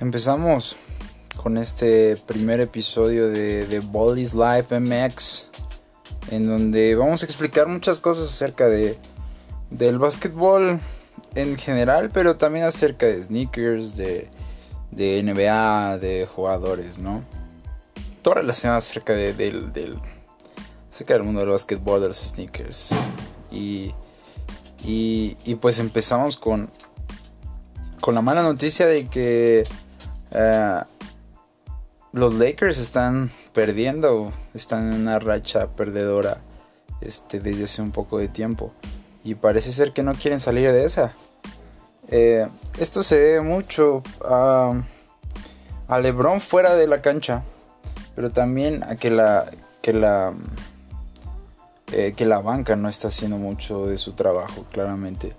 Empezamos con este primer episodio de, de Bally's Life MX, en donde vamos a explicar muchas cosas acerca de del básquetbol en general, pero también acerca de sneakers, de, de NBA, de jugadores, ¿no? Todo relacionado acerca de, del, del, acerca del mundo del básquetbol, de los sneakers. Y, y, y pues empezamos con, con la mala noticia de que eh, los Lakers están perdiendo, están en una racha perdedora este, desde hace un poco de tiempo. Y parece ser que no quieren salir de esa. Eh, esto se debe mucho a, LeBron fuera de la cancha, pero también a que la que la eh, que la banca no está haciendo mucho de su trabajo, claramente.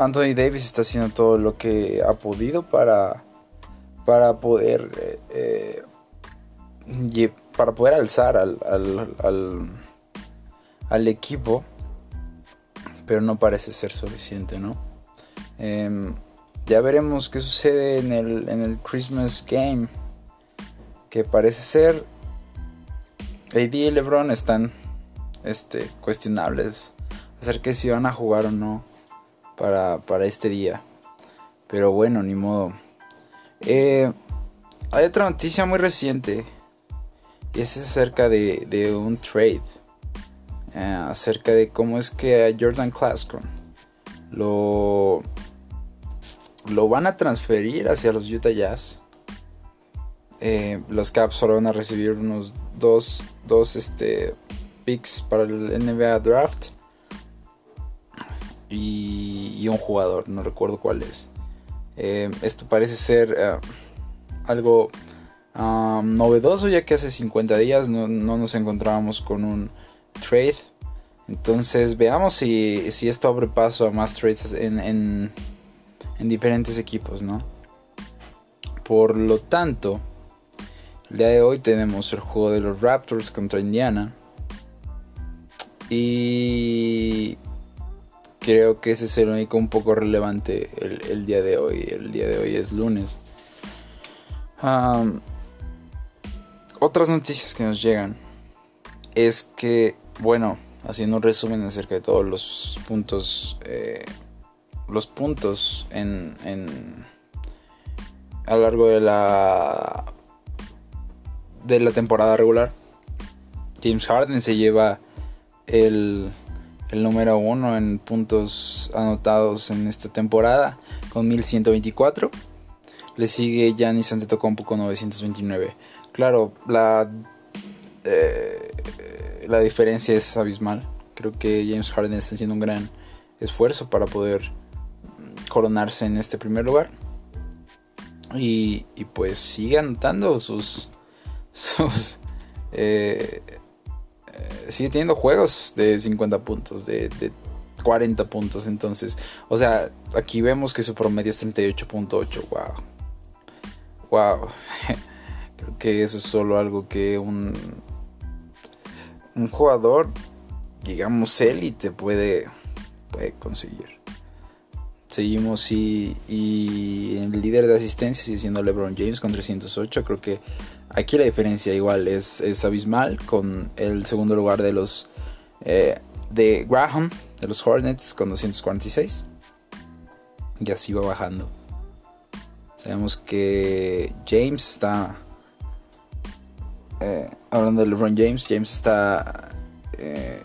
Anthony Davis está haciendo todo lo que ha podido para, para poder eh, eh, para poder alzar al, al, equipo, pero no parece ser suficiente, ¿no? Eh, ya veremos qué sucede en el, en el Christmas Game, que parece ser AD y LeBron están este, cuestionables acerca de si van a jugar o no para, para este día. Pero bueno, ni modo. Eh, hay otra noticia muy reciente. Y es acerca de, de un trade. Eh, acerca de cómo es que a Jordan Clarkson lo, lo van a transferir hacia los Utah Jazz. Eh, los Caps solo van a recibir unos dos, dos este, picks para el NBA Draft y, y un jugador, no recuerdo cuál es. Eh, esto parece ser uh, algo um, novedoso ya que hace 50 días no, no, nos encontrábamos con un trade. Entonces veamos si, si esto abre paso a más trades en, en, en diferentes equipos, ¿no? Por lo tanto, el día de hoy tenemos el juego de los Raptors contra Indiana. Y creo que ese es el único un poco relevante el, día de hoy. El día de hoy es lunes. Otras noticias que nos llegan es que, bueno, haciendo un resumen acerca de todos los puntos, eh, los puntos en, en, a lo largo de la de la temporada regular. James Harden se lleva el el número uno en puntos anotados en esta temporada con 1124. Le sigue Giannis Antetokounmpo con 929. Claro, la eh, la diferencia es abismal. Creo que James Harden está haciendo un gran esfuerzo para poder coronarse en este primer lugar. Y, y pues sigue anotando sus sus eh, sigue teniendo juegos de 50 puntos, de, de 40 puntos. Entonces, o sea, aquí vemos que su promedio es 38.8. Wow. Wow. Creo que eso es solo algo que un, un jugador, digamos, élite puede, puede conseguir. Seguimos y, y el líder de asistencia sigue siendo LeBron James con 308. Creo que Aquí la diferencia igual es, es abismal con el segundo lugar de los eh, de Graham, de los Hornets con 246. Y así va bajando. Sabemos que James está... Eh, hablando de LeBron James, James está eh,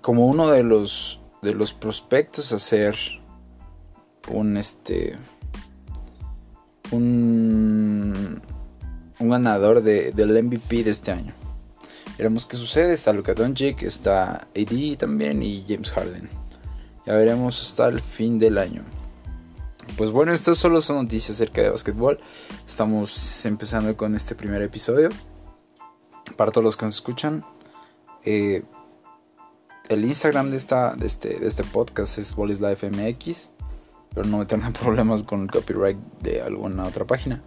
como uno de los de los prospectos a ser un este un un ganador de, del MVP de este año. Veremos qué sucede. Está Luka Doncic, está AD también y James Harden. Ya veremos hasta el fin del año. Pues bueno, estas solo son noticias acerca de básquetbol. Estamos empezando con este primer episodio. Para todos los que nos escuchan, eh, el Instagram de, esta, de, este, de este podcast es MX. Pero no me tengan problemas con el copyright de alguna otra página.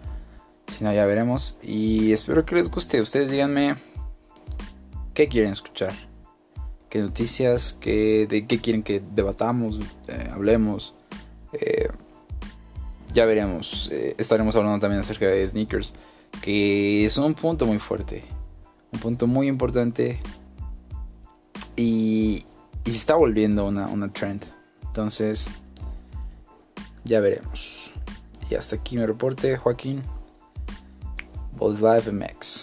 Si no, ya veremos. Y espero que les guste. Ustedes díganme qué quieren escuchar. Qué noticias, qué, de qué quieren que debatamos, eh, hablemos. Eh, ya veremos. Eh, estaremos hablando también acerca de sneakers, que es un punto muy fuerte, un punto muy importante y, y se está volviendo una, una trend. Entonces, ya veremos. Y hasta aquí mi reporte, Joaquín. or Zyvimax.